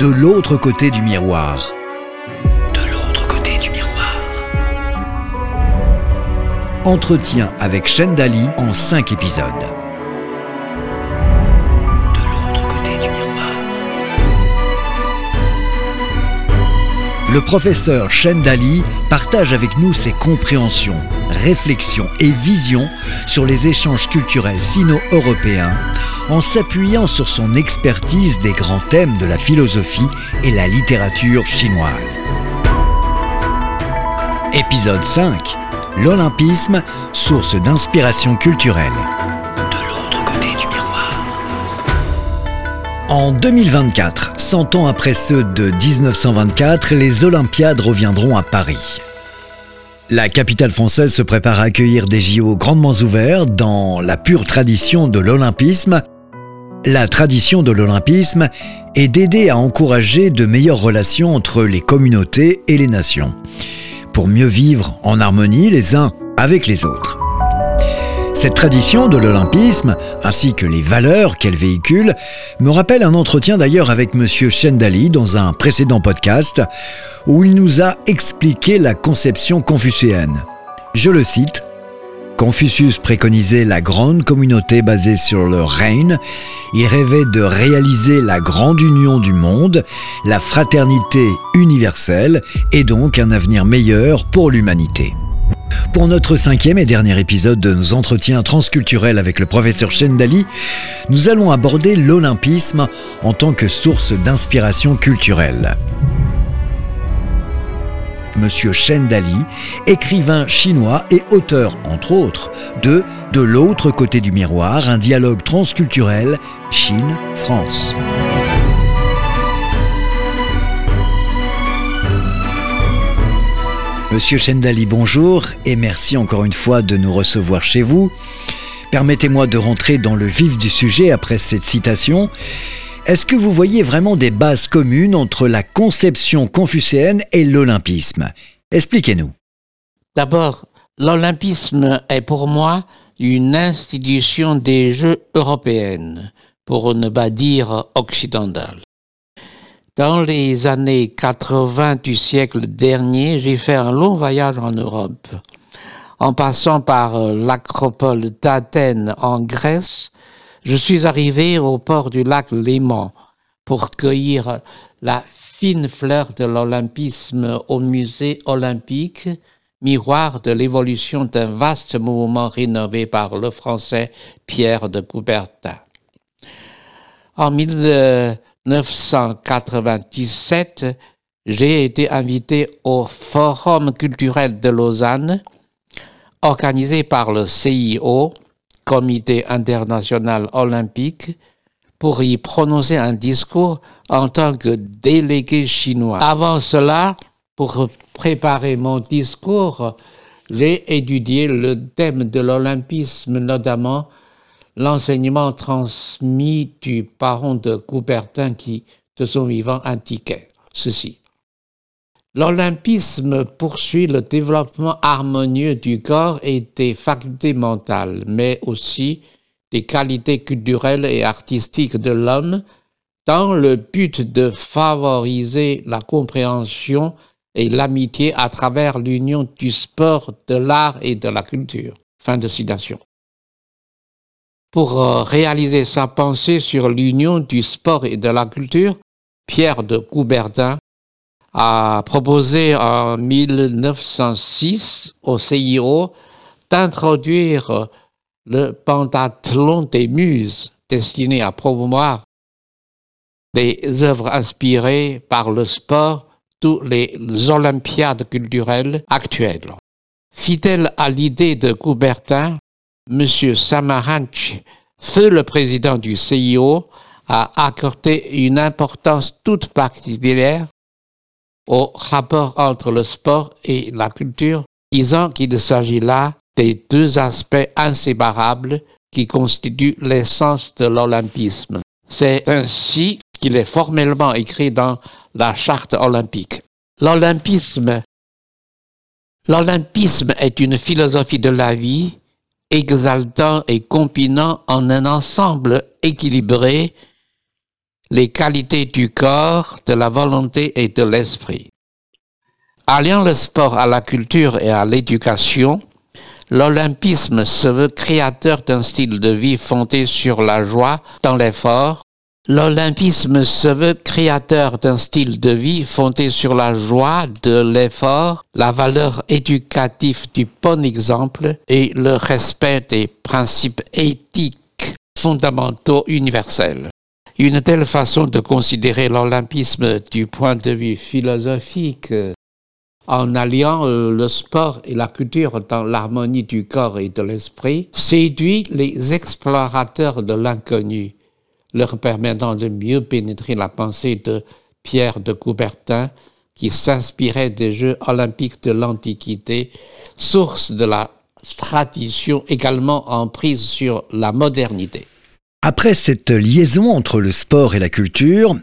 De l'autre côté du miroir. De l'autre côté du miroir. Entretien avec Shendali en 5 épisodes. De l'autre côté du miroir. Le professeur Shendali partage avec nous ses compréhensions, réflexions et visions sur les échanges culturels sino-européens en s'appuyant sur son expertise des grands thèmes de la philosophie et la littérature chinoise. Épisode 5. L'Olympisme, source d'inspiration culturelle. De l'autre côté du miroir. En 2024, 100 ans après ceux de 1924, les Olympiades reviendront à Paris. La capitale française se prépare à accueillir des JO grandement ouverts dans la pure tradition de l'olympisme la tradition de l'olympisme est d'aider à encourager de meilleures relations entre les communautés et les nations, pour mieux vivre en harmonie les uns avec les autres. Cette tradition de l'olympisme, ainsi que les valeurs qu'elle véhicule, me rappelle un entretien d'ailleurs avec M. Chendali dans un précédent podcast, où il nous a expliqué la conception confucéenne. Je le cite, Confucius préconisait la grande communauté basée sur le règne. Il rêvait de réaliser la grande union du monde, la fraternité universelle et donc un avenir meilleur pour l'humanité. Pour notre cinquième et dernier épisode de nos entretiens transculturels avec le professeur Chendali, nous allons aborder l'olympisme en tant que source d'inspiration culturelle. Monsieur Shen Dali, écrivain chinois et auteur, entre autres, de De l'autre côté du miroir, un dialogue transculturel Chine-France. Monsieur Chendali, bonjour et merci encore une fois de nous recevoir chez vous. Permettez-moi de rentrer dans le vif du sujet après cette citation. Est-ce que vous voyez vraiment des bases communes entre la conception confucéenne et l'olympisme? Expliquez-nous. D'abord, l'olympisme est pour moi une institution des Jeux européennes, pour ne pas dire occidentale. Dans les années 80 du siècle dernier, j'ai fait un long voyage en Europe. En passant par l'acropole d'Athènes en Grèce, je suis arrivé au port du lac Léman pour cueillir la fine fleur de l'olympisme au musée olympique, miroir de l'évolution d'un vaste mouvement rénové par le français Pierre de Coubertin. En 1997, j'ai été invité au Forum culturel de Lausanne, organisé par le CIO, Comité international olympique pour y prononcer un discours en tant que délégué chinois. Avant cela, pour préparer mon discours, j'ai étudié le thème de l'olympisme, notamment l'enseignement transmis du parent de Coubertin qui, de son vivant, indiquait ceci. L'olympisme poursuit le développement harmonieux du corps et des facultés mentales, mais aussi des qualités culturelles et artistiques de l'homme dans le but de favoriser la compréhension et l'amitié à travers l'union du sport, de l'art et de la culture. Fin de citation. Pour euh, réaliser sa pensée sur l'union du sport et de la culture, Pierre de Coubertin a proposé en 1906 au CIO d'introduire le pentathlon des muses destiné à promouvoir des œuvres inspirées par le sport, tous les olympiades culturelles actuelles. Fidèle à l'idée de Coubertin, M. Samaranch, feu le président du CIO, a accordé une importance toute particulière au rapport entre le sport et la culture, disant qu'il s'agit là des deux aspects inséparables qui constituent l'essence de l'olympisme. C'est ainsi qu'il est formellement écrit dans la charte olympique. L'olympisme, l'olympisme est une philosophie de la vie exaltant et combinant en un ensemble équilibré les qualités du corps, de la volonté et de l'esprit. Alliant le sport à la culture et à l'éducation, l'olympisme se veut créateur d'un style de vie fondé sur la joie dans l'effort. L'olympisme se veut créateur d'un style de vie fondé sur la joie de l'effort, la valeur éducative du bon exemple et le respect des principes éthiques fondamentaux universels. Une telle façon de considérer l'olympisme du point de vue philosophique en alliant euh, le sport et la culture dans l'harmonie du corps et de l'esprit, séduit les explorateurs de l'inconnu, leur permettant de mieux pénétrer la pensée de Pierre de Coubertin, qui s'inspirait des Jeux olympiques de l'Antiquité, source de la tradition également en prise sur la modernité. Après cette liaison entre le sport et la culture,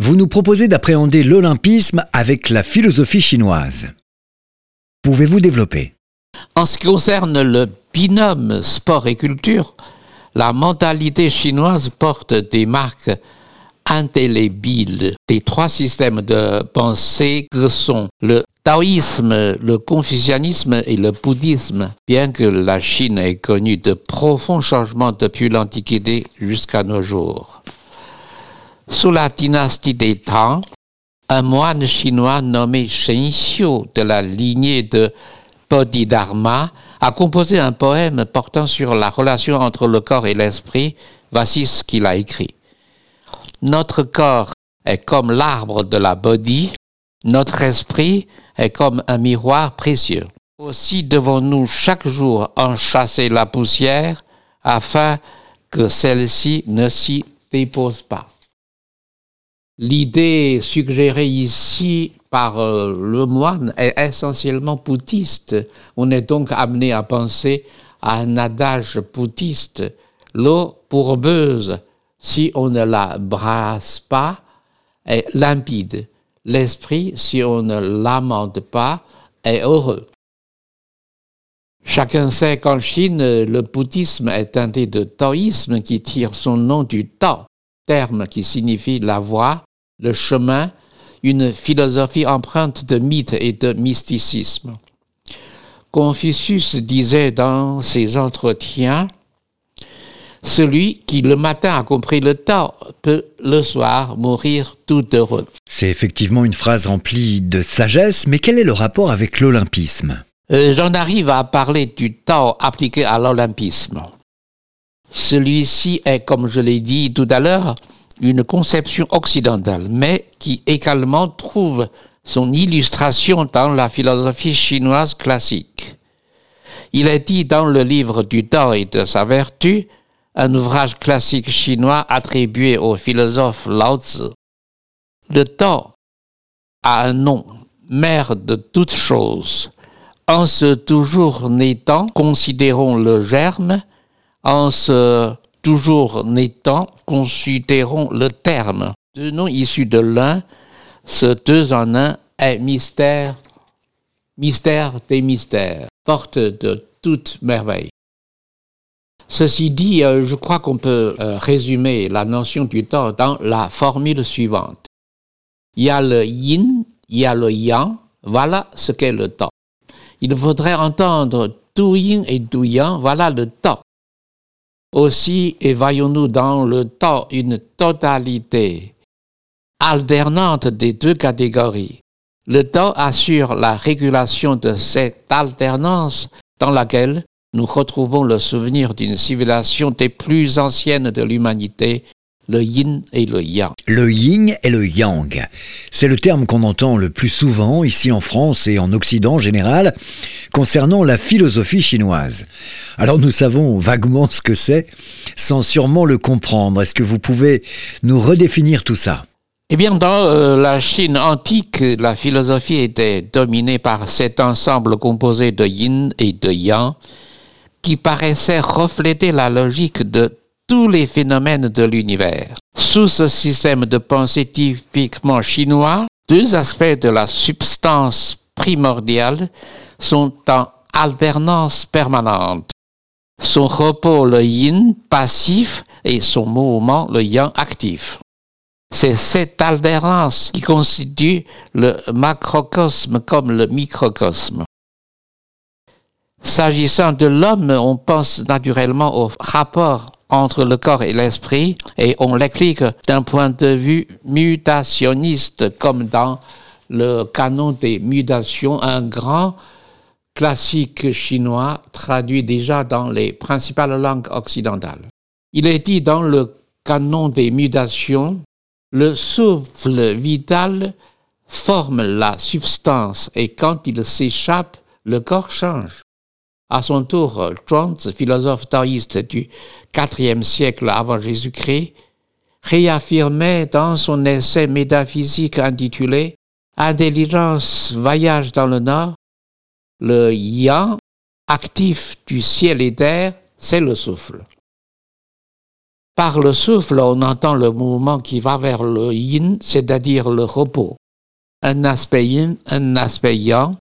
vous nous proposez d'appréhender l'olympisme avec la philosophie chinoise. Pouvez-vous développer? En ce qui concerne le binôme sport et culture, la mentalité chinoise porte des marques indélébiles des trois systèmes de pensée que sont le taoïsme, le confucianisme et le bouddhisme, bien que la Chine ait connu de profonds changements depuis l'Antiquité jusqu'à nos jours. Sous la dynastie des Tang, un moine chinois nommé Shen Xiu de la lignée de Bodhidharma a composé un poème portant sur la relation entre le corps et l'esprit. Voici ce qu'il a écrit. Notre corps est comme l'arbre de la Bodhi, notre esprit est comme un miroir précieux. Aussi devons-nous chaque jour en chasser la poussière afin que celle-ci ne s'y dépose pas. L'idée suggérée ici par euh, le moine est essentiellement bouddhiste. On est donc amené à penser à un adage bouddhiste. L'eau pourbeuse, si on ne la brasse pas, est limpide. L'esprit, si on ne l'amende pas, est heureux. Chacun sait qu'en Chine, le bouddhisme est teinté de taoïsme qui tire son nom du Tao, terme qui signifie la voie, le chemin, une philosophie empreinte de mythes et de mysticisme. Confucius disait dans ses entretiens, celui qui le matin a compris le temps peut le soir mourir tout heureux. C'est effectivement une phrase remplie de sagesse, mais quel est le rapport avec l'olympisme? Euh, J'en arrive à parler du temps appliqué à l'olympisme. Celui-ci est, comme je l'ai dit tout à l'heure, une conception occidentale, mais qui également trouve son illustration dans la philosophie chinoise classique. Il est dit dans le livre du temps et de sa vertu, un ouvrage classique chinois attribué au philosophe Lao Tzu. Le temps a un nom, mère de toutes choses. En ce toujours naissant, considérons le germe, en ce toujours n'étant, considérons le terme. Deux noms issus de l'un, ce deux en un est mystère, mystère des mystères, porte de toute merveille. Ceci dit, euh, je crois qu'on peut euh, résumer la notion du temps dans la formule suivante. Il y a le yin, il y a le yang, voilà ce qu'est le temps. Il faudrait entendre tout yin et tout yang, voilà le temps. Aussi voyons-nous dans le temps une totalité alternante des deux catégories. Le temps assure la régulation de cette alternance dans laquelle nous retrouvons le souvenir d'une civilisation des plus anciennes de l'humanité, le yin et le yang. Le yin et le yang. C'est le terme qu'on entend le plus souvent ici en France et en Occident en général concernant la philosophie chinoise. Alors nous savons vaguement ce que c'est sans sûrement le comprendre. Est-ce que vous pouvez nous redéfinir tout ça? Eh bien, dans euh, la Chine antique, la philosophie était dominée par cet ensemble composé de yin et de yang qui paraissait refléter la logique de tous les phénomènes de l'univers. Sous ce système de pensée typiquement chinois, deux aspects de la substance primordiale sont en alternance permanente. Son repos, le yin, passif, et son mouvement, le yang, actif. C'est cette alternance qui constitue le macrocosme comme le microcosme. S'agissant de l'homme, on pense naturellement au rapport entre le corps et l'esprit et on l'explique d'un point de vue mutationniste comme dans le canon des mutations, un grand classique chinois traduit déjà dans les principales langues occidentales. Il est dit dans le canon des mutations, le souffle vital forme la substance et quand il s'échappe, le corps change. À son tour, Zhuangzi, philosophe taoïste du IVe siècle avant Jésus-Christ, réaffirmait dans son essai métaphysique intitulé Intelligence voyage dans le Nord, le yang actif du ciel et terre, c'est le souffle. Par le souffle, on entend le mouvement qui va vers le yin, c'est-à-dire le repos. Un aspect yin, un aspect yang,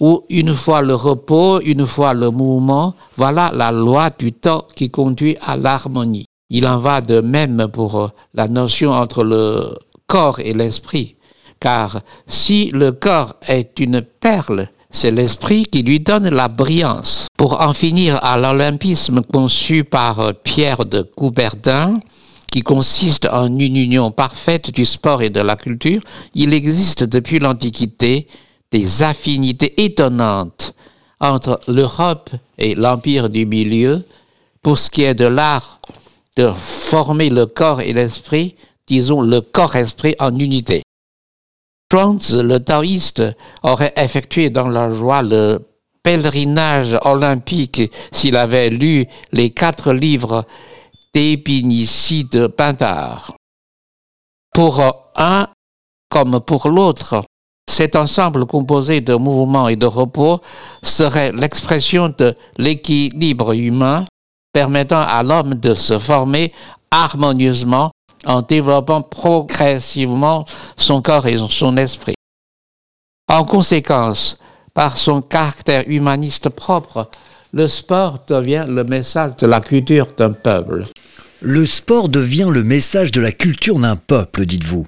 où une fois le repos, une fois le mouvement, voilà la loi du temps qui conduit à l'harmonie. Il en va de même pour la notion entre le corps et l'esprit, car si le corps est une perle, c'est l'esprit qui lui donne la brillance. Pour en finir à l'olympisme conçu par Pierre de Coubertin, qui consiste en une union parfaite du sport et de la culture, il existe depuis l'Antiquité des affinités étonnantes entre l'Europe et l'Empire du Milieu pour ce qui est de l'art de former le corps et l'esprit, disons le corps-esprit en unité. Franz, le taoïste, aurait effectué dans la joie le pèlerinage olympique s'il avait lu les quatre livres d'Épinici de Pintard. Pour un comme pour l'autre, cet ensemble composé de mouvements et de repos serait l'expression de l'équilibre humain permettant à l'homme de se former harmonieusement en développant progressivement son corps et son esprit. En conséquence, par son caractère humaniste propre, le sport devient le message de la culture d'un peuple. Le sport devient le message de la culture d'un peuple, dites-vous.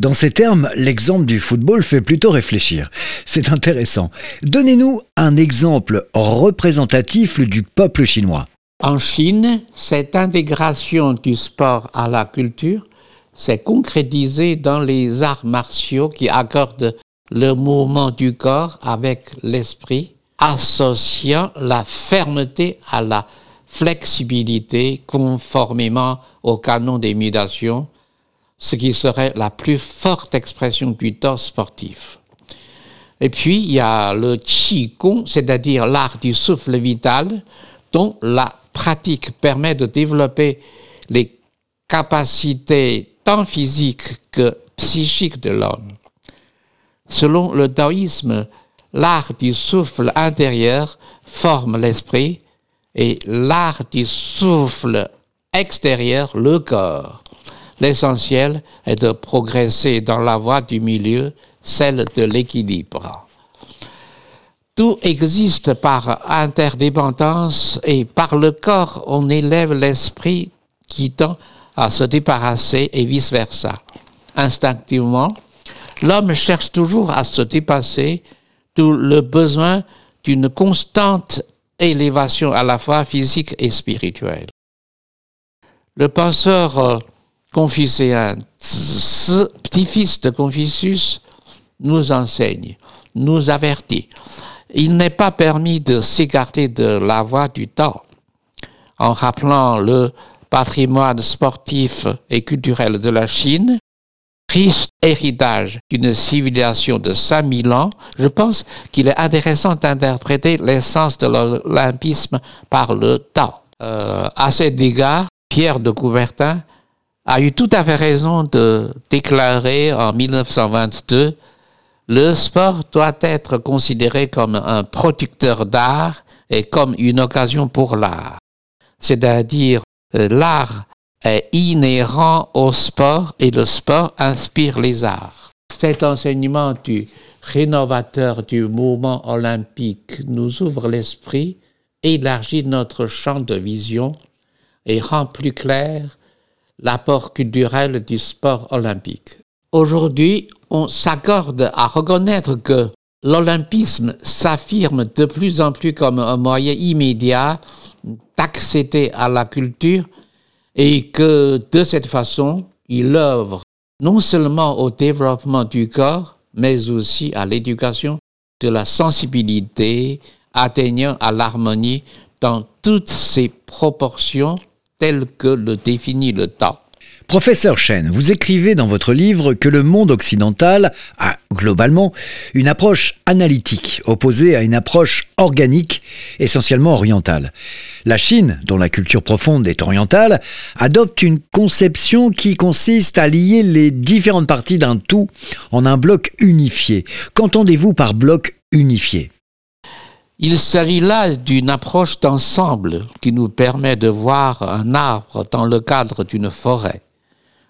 Dans ces termes, l'exemple du football fait plutôt réfléchir. C'est intéressant. Donnez-nous un exemple représentatif du peuple chinois. En Chine, cette intégration du sport à la culture s'est concrétisée dans les arts martiaux qui accordent le mouvement du corps avec l'esprit, associant la fermeté à la flexibilité conformément au canon des mutations, ce qui serait la plus forte expression du temps sportif. Et puis, il y a le Qigong, c'est-à-dire l'art du souffle vital, dont la pratique permet de développer les capacités tant physiques que psychiques de l'homme. Selon le taoïsme, l'art du souffle intérieur forme l'esprit et l'art du souffle extérieur, le corps. L'essentiel est de progresser dans la voie du milieu, celle de l'équilibre. Tout existe par interdépendance et par le corps on élève l'esprit qui tend à se débarrasser et vice-versa. Instinctivement, l'homme cherche toujours à se dépasser, tout le besoin d'une constante élévation à la fois physique et spirituelle. Le penseur euh, confucéen, petit-fils de Confucius, nous enseigne, nous avertit. Il n'est pas permis de s'écarter de la voie du temps en rappelant le patrimoine sportif et culturel de la Chine riche héritage d'une civilisation de 5000 ans, je pense qu'il est intéressant d'interpréter l'essence de l'olympisme par le temps. Euh, à cet égard, Pierre de Coubertin a eu tout à fait raison de déclarer en 1922 le sport doit être considéré comme un producteur d'art et comme une occasion pour l'art. C'est-à-dire, euh, l'art est inhérent au sport et le sport inspire les arts. Cet enseignement du rénovateur du mouvement olympique nous ouvre l'esprit, élargit notre champ de vision et rend plus clair l'apport culturel du sport olympique. Aujourd'hui, on s'accorde à reconnaître que l'olympisme s'affirme de plus en plus comme un moyen immédiat d'accéder à la culture et que de cette façon, il œuvre non seulement au développement du corps, mais aussi à l'éducation de la sensibilité, atteignant à l'harmonie dans toutes ses proportions telles que le définit le temps. Professeur Chen, vous écrivez dans votre livre que le monde occidental a globalement une approche analytique opposée à une approche organique essentiellement orientale. La Chine, dont la culture profonde est orientale, adopte une conception qui consiste à lier les différentes parties d'un tout en un bloc unifié. Qu'entendez-vous par bloc unifié? Il s'agit là d'une approche d'ensemble qui nous permet de voir un arbre dans le cadre d'une forêt.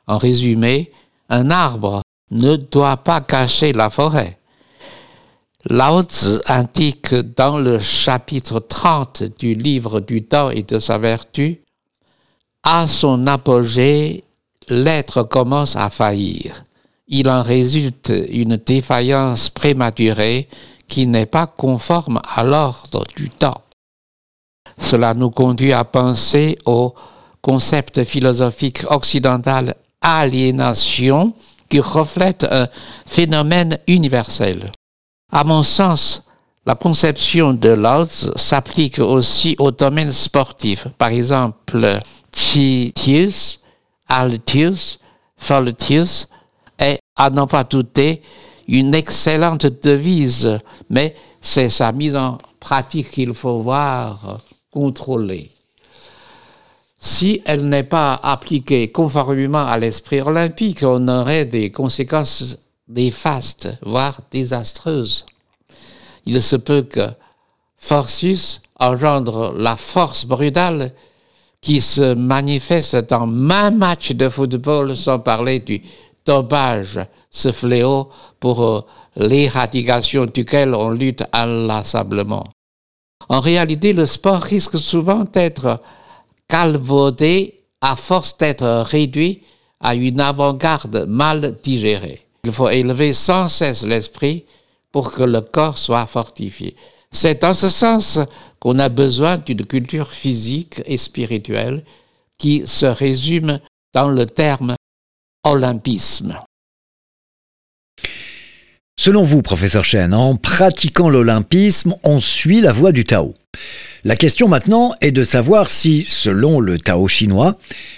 En résumé, un arbre ne doit pas cacher la forêt. Lao indique dans le chapitre 30 du livre du temps et de sa vertu, à son apogée, l'être commence à faillir. Il en résulte une défaillance prématurée qui n'est pas conforme à l'ordre du temps. Cela nous conduit à penser au concept philosophique occidental aliénation qui reflète un phénomène universel. À mon sens, la conception de Lutz s'applique aussi au domaine sportif. Par exemple, Tius, Altius, Foltius est, à n'en pas douter, une excellente devise, mais c'est sa mise en pratique qu'il faut voir, contrôler si elle n'est pas appliquée conformément à l'esprit olympique, on aurait des conséquences néfastes, voire désastreuses. Il se peut que Forcius engendre la force brutale qui se manifeste dans un match de football, sans parler du dopage, ce fléau pour euh, l'éradication duquel on lutte inlassablement. En réalité, le sport risque souvent d'être calvaudé à force d'être réduit à une avant-garde mal digérée. Il faut élever sans cesse l'esprit pour que le corps soit fortifié. C'est dans ce sens qu'on a besoin d'une culture physique et spirituelle qui se résume dans le terme olympisme. Selon vous, professeur Chen, en pratiquant l'olympisme, on suit la voie du Tao. La question maintenant est de savoir si, selon le Tao chinois,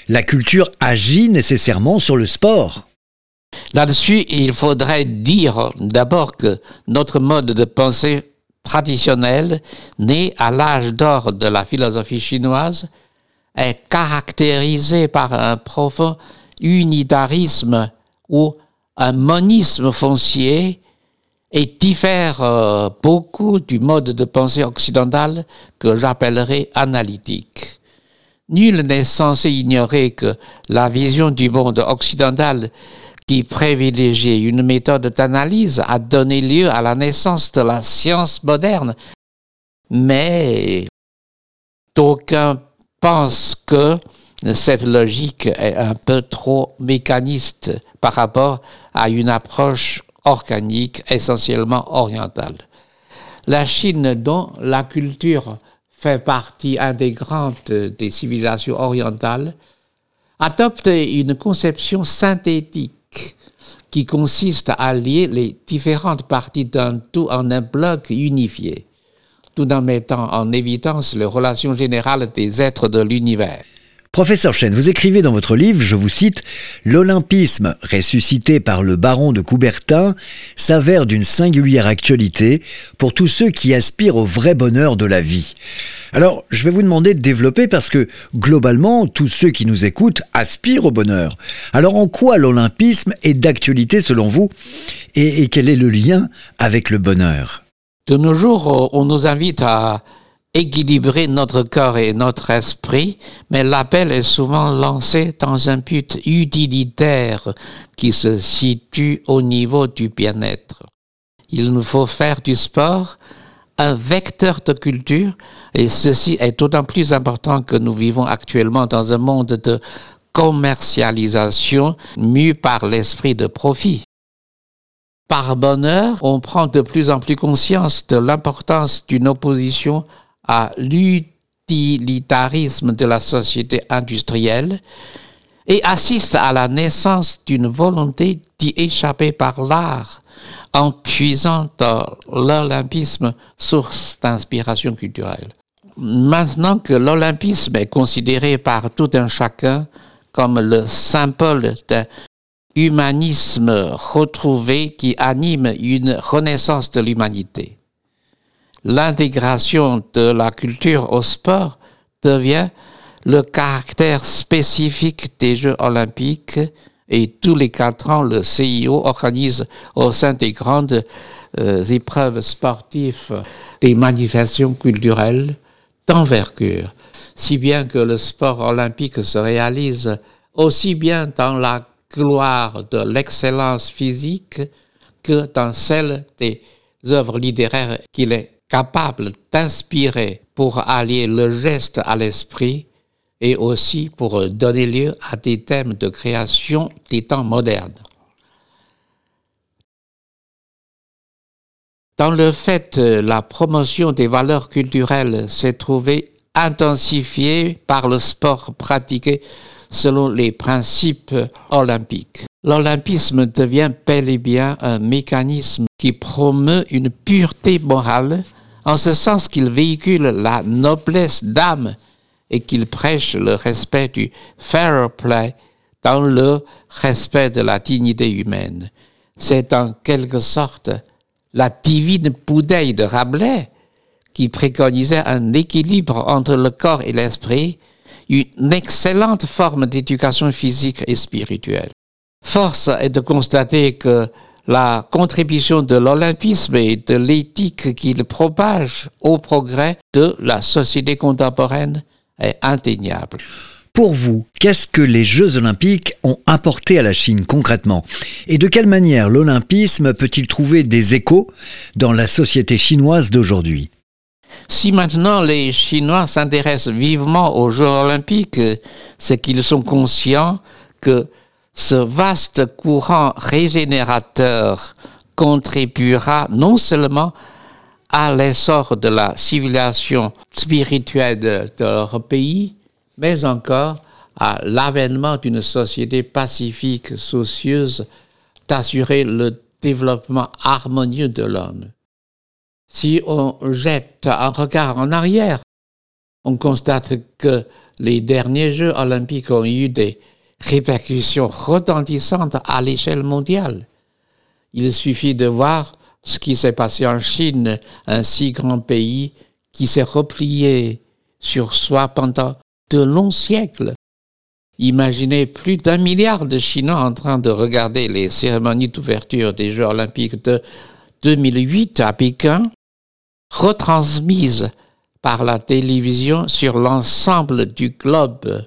la culture agit nécessairement sur le sport. Là-dessus, il faudrait dire d'abord que notre mode de pensée traditionnel, né à l'âge d'or de la philosophie chinoise, est caractérisé par un profond unitarisme ou un monisme foncier et diffère euh, beaucoup du mode de pensée occidental que j'appellerais analytique. Nul n'est censé ignorer que la vision du monde occidental qui privilégiait une méthode d'analyse a donné lieu à la naissance de la science moderne. Mais d'aucuns pensent que cette logique est un peu trop mécaniste par rapport à une approche organique essentiellement orientale. La Chine, dont la culture fait partie intégrante des civilisations orientales, adopte une conception synthétique qui consiste à lier les différentes parties d'un tout en un bloc unifié, tout en mettant en évidence les relations générales des êtres de l'univers. Professeur Chen, vous écrivez dans votre livre, je vous cite, L'Olympisme, ressuscité par le baron de Coubertin, s'avère d'une singulière actualité pour tous ceux qui aspirent au vrai bonheur de la vie. Alors, je vais vous demander de développer parce que, globalement, tous ceux qui nous écoutent aspirent au bonheur. Alors, en quoi l'Olympisme est d'actualité selon vous et, quel est le lien avec le bonheur? De nos jours, on nous invite à équilibrer notre corps et notre esprit, mais l'appel est souvent lancé dans un but utilitaire qui se situe au niveau du bien-être. Il nous faut faire du sport un vecteur de culture et ceci est d'autant plus important que nous vivons actuellement dans un monde de commercialisation mue par l'esprit de profit. Par bonheur, on prend de plus en plus conscience de l'importance d'une opposition à l'utilitarisme de la société industrielle et assiste à la naissance d'une volonté d'y échapper par l'art en puisant dans l'olympisme, source d'inspiration culturelle. Maintenant que l'olympisme est considéré par tout un chacun comme le symbole d'un humanisme retrouvé qui anime une renaissance de l'humanité, l'intégration de la culture au sport devient le caractère spécifique des Jeux olympiques et tous les quatre ans, le CIO organise au sein des grandes euh, épreuves sportives des manifestations culturelles d'envergure, si bien que le sport olympique se réalise aussi bien dans la gloire de l'excellence physique que dans celle des œuvres littéraires qu'il est capable d'inspirer pour allier le geste à l'esprit et aussi pour donner lieu à des thèmes de création des temps modernes. Dans le fait, la promotion des valeurs culturelles s'est trouvée intensifiée par le sport pratiqué selon les principes olympiques. L'olympisme devient bel et bien un mécanisme qui promeut une pureté morale, en ce sens qu'il véhicule la noblesse d'âme et qu'il prêche le respect du fair play dans le respect de la dignité humaine. C'est en quelque sorte la divine bouteille de Rabelais qui préconisait un équilibre entre le corps et l'esprit, une excellente forme d'éducation physique et spirituelle. Force est de constater que la contribution de l'olympisme et de l'éthique qu'il propage au progrès de la société contemporaine est indéniable. Pour vous, qu'est-ce que les Jeux olympiques ont apporté à la Chine concrètement? Et de quelle manière l'olympisme peut-il trouver des échos dans la société chinoise d'aujourd'hui? Si maintenant les Chinois s'intéressent vivement aux Jeux olympiques, c'est qu'ils sont conscients que ce vaste courant régénérateur contribuera non seulement à l'essor de la civilisation spirituelle de, leur pays, mais encore à l'avènement d'une société pacifique, soucieuse d'assurer le développement harmonieux de l'homme. Si on jette un regard en arrière, on constate que les derniers Jeux olympiques ont eu des répercussions retentissantes à l'échelle mondiale. Il suffit de voir ce qui s'est passé en Chine, un si grand pays qui s'est replié sur soi pendant de longs siècles. Imaginez plus d'un milliard de Chinois en train de regarder les cérémonies d'ouverture des Jeux olympiques de 2008 à Pékin, retransmises par la télévision sur l'ensemble du globe.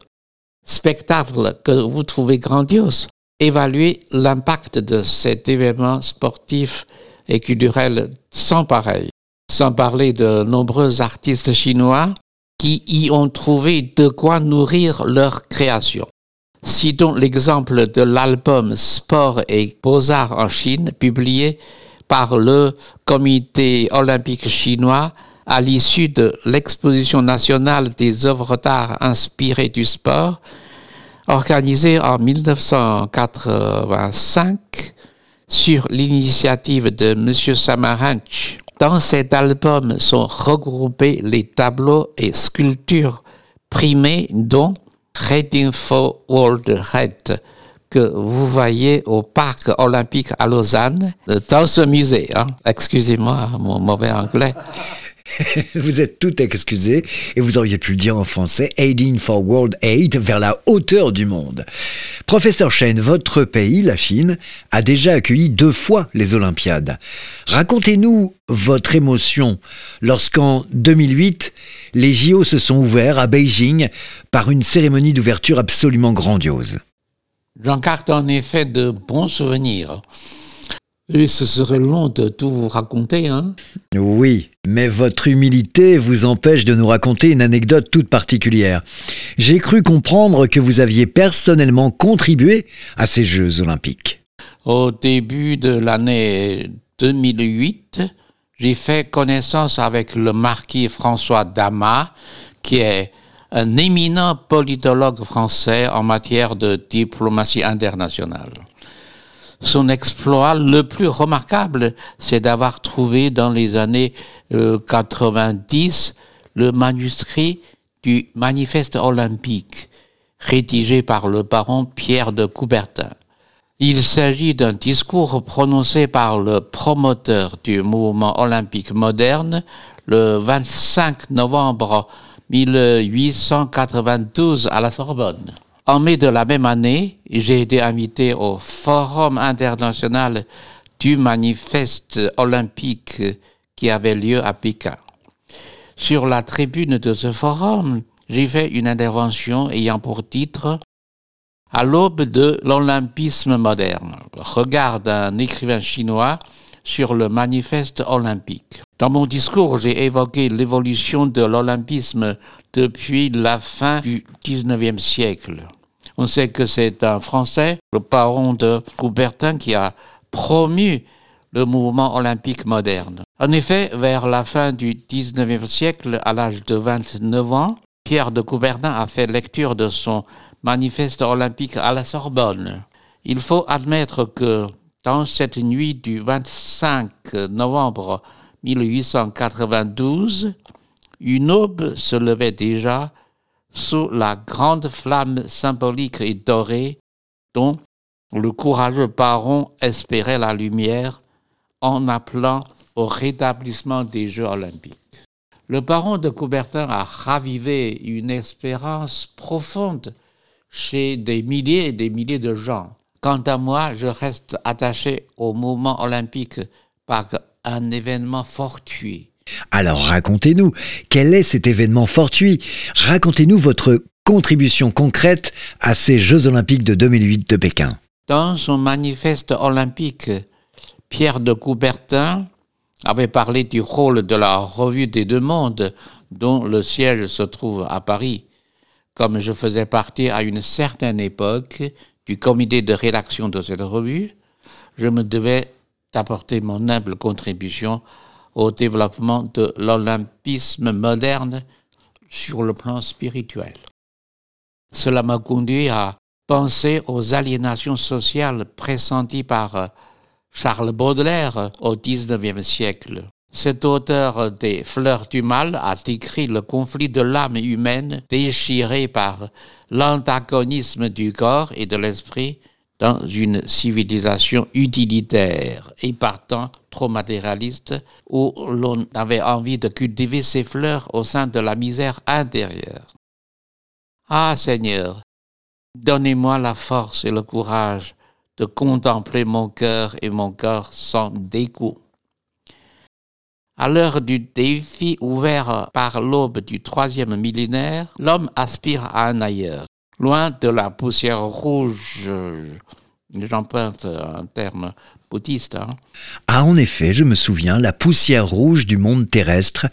Spectacle que vous trouvez grandiose. Évaluez l'impact de cet événement sportif et culturel sans pareil. Sans parler de nombreux artistes chinois qui y ont trouvé de quoi nourrir leur création. Citons l'exemple de l'album Sport et Beaux-Arts en Chine, publié par le Comité olympique chinois à l'issue de l'exposition nationale des œuvres d'art inspirées du sport, organisée en 1985 sur l'initiative de M. Samaranch. Dans cet album sont regroupés les tableaux et sculptures primés dont Reading for World Red que vous voyez au parc olympique à Lausanne, dans ce musée. Hein. Excusez-moi mon mauvais anglais. vous êtes tout excusé et vous auriez pu le dire en français, Aiding for World Aid vers la hauteur du monde. Professeur Chen, votre pays, la Chine, a déjà accueilli deux fois les Olympiades. Racontez-nous votre émotion lorsqu'en 2008, les JO se sont ouverts à Beijing par une cérémonie d'ouverture absolument grandiose. J'en garde en effet de bons souvenirs. Et ce serait long de tout vous raconter, hein Oui, mais votre humilité vous empêche de nous raconter une anecdote toute particulière. J'ai cru comprendre que vous aviez personnellement contribué à ces Jeux olympiques. Au début de l'année 2008, j'ai fait connaissance avec le marquis François Damas, qui est un éminent politologue français en matière de diplomatie internationale. Son exploit le plus remarquable, c'est d'avoir trouvé dans les années 90 euh, le manuscrit du manifeste olympique rédigé par le baron Pierre de Coubertin. Il s'agit d'un discours prononcé par le promoteur du mouvement olympique moderne le 25 novembre 1892 à la Sorbonne. En mai de la même année, j'ai été invité au Forum international du manifeste olympique qui avait lieu à Pékin. Sur la tribune de ce forum, j'ai fait une intervention ayant pour titre À l'aube de l'olympisme moderne, regard d'un écrivain chinois sur le manifeste olympique. Dans mon discours, j'ai évoqué l'évolution de l'olympisme depuis la fin du XIXe siècle. On sait que c'est un Français, le parent de Coubertin, qui a promu le mouvement olympique moderne. En effet, vers la fin du XIXe siècle, à l'âge de 29 ans, Pierre de Coubertin a fait lecture de son manifeste olympique à la Sorbonne. Il faut admettre que dans cette nuit du 25 novembre 1892, une aube se levait déjà sous la grande flamme symbolique et dorée dont le courageux baron espérait la lumière en appelant au rétablissement des Jeux olympiques. Le baron de Coubertin a ravivé une espérance profonde chez des milliers et des milliers de gens. Quant à moi, je reste attaché au mouvement olympique par un événement fortuit alors racontez-nous, quel est cet événement fortuit? Racontez-nous votre contribution concrète à ces Jeux olympiques de 2008 de Pékin. Dans son manifeste olympique, Pierre de Coubertin avait parlé du rôle de la Revue des Deux Mondes, dont le siège se trouve à Paris. Comme je faisais partie à une certaine époque du comité de rédaction de cette revue, je me devais d'apporter mon humble contribution au développement de l'olympisme moderne sur le plan spirituel. Cela m'a conduit à penser aux aliénations sociales pressenties par Charles Baudelaire au XIXe siècle. Cet auteur des Fleurs du Mal a décrit le conflit de l'âme humaine déchirée par l'antagonisme du corps et de l'esprit dans une civilisation utilitaire et partant trop matérialiste où l'on avait envie de cultiver ses fleurs au sein de la misère intérieure. Ah Seigneur, donnez-moi la force et le courage de contempler mon cœur et mon corps sans dégoût. À l'heure du défi ouvert par l'aube du troisième millénaire, l'homme aspire à un ailleurs loin de la poussière rouge, j'emprunte un terme bouddhiste. Hein. Ah, en effet, je me souviens, la poussière rouge du monde terrestre,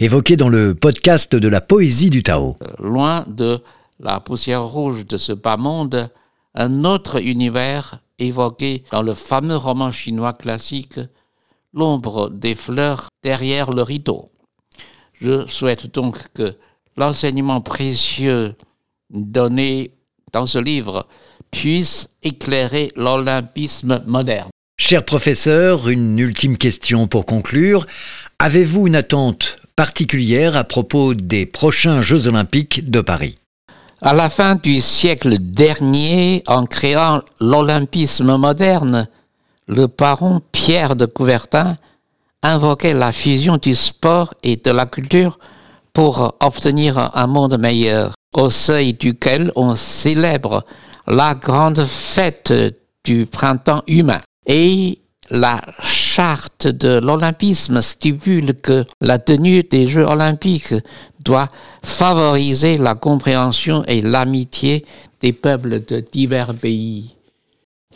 évoquée dans le podcast de la poésie du Tao. Euh, loin de la poussière rouge de ce bas monde, un autre univers évoqué dans le fameux roman chinois classique, L'ombre des fleurs derrière le rideau. Je souhaite donc que l'enseignement précieux donné dans ce livre puisse éclairer l'olympisme moderne. Cher professeur, une ultime question pour conclure. Avez-vous une attente particulière à propos des prochains Jeux olympiques de Paris? À la fin du siècle dernier, en créant l'olympisme moderne, le baron Pierre de Coubertin invoquait la fusion du sport et de la culture pour obtenir un monde meilleur au seuil duquel on célèbre la grande fête du printemps humain. Et la charte de l'olympisme stipule que la tenue des Jeux olympiques doit favoriser la compréhension et l'amitié des peuples de divers pays.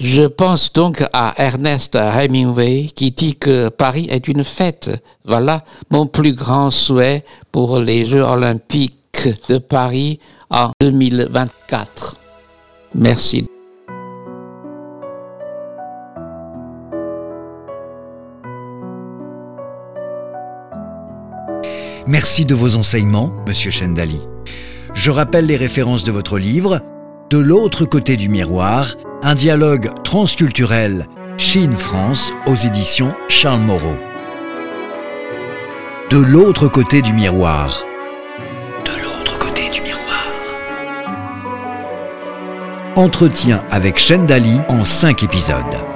Je pense donc à Ernest Hemingway qui dit que Paris est une fête. Voilà mon plus grand souhait pour les Jeux olympiques de Paris en 2024. Merci. Merci de vos enseignements, Monsieur Chendali. Je rappelle les références de votre livre, De l'autre côté du miroir, un dialogue transculturel Chine-France aux éditions Charles Moreau. De l'autre côté du miroir. De l'autre côté du miroir. Entretien avec Chendali en cinq épisodes.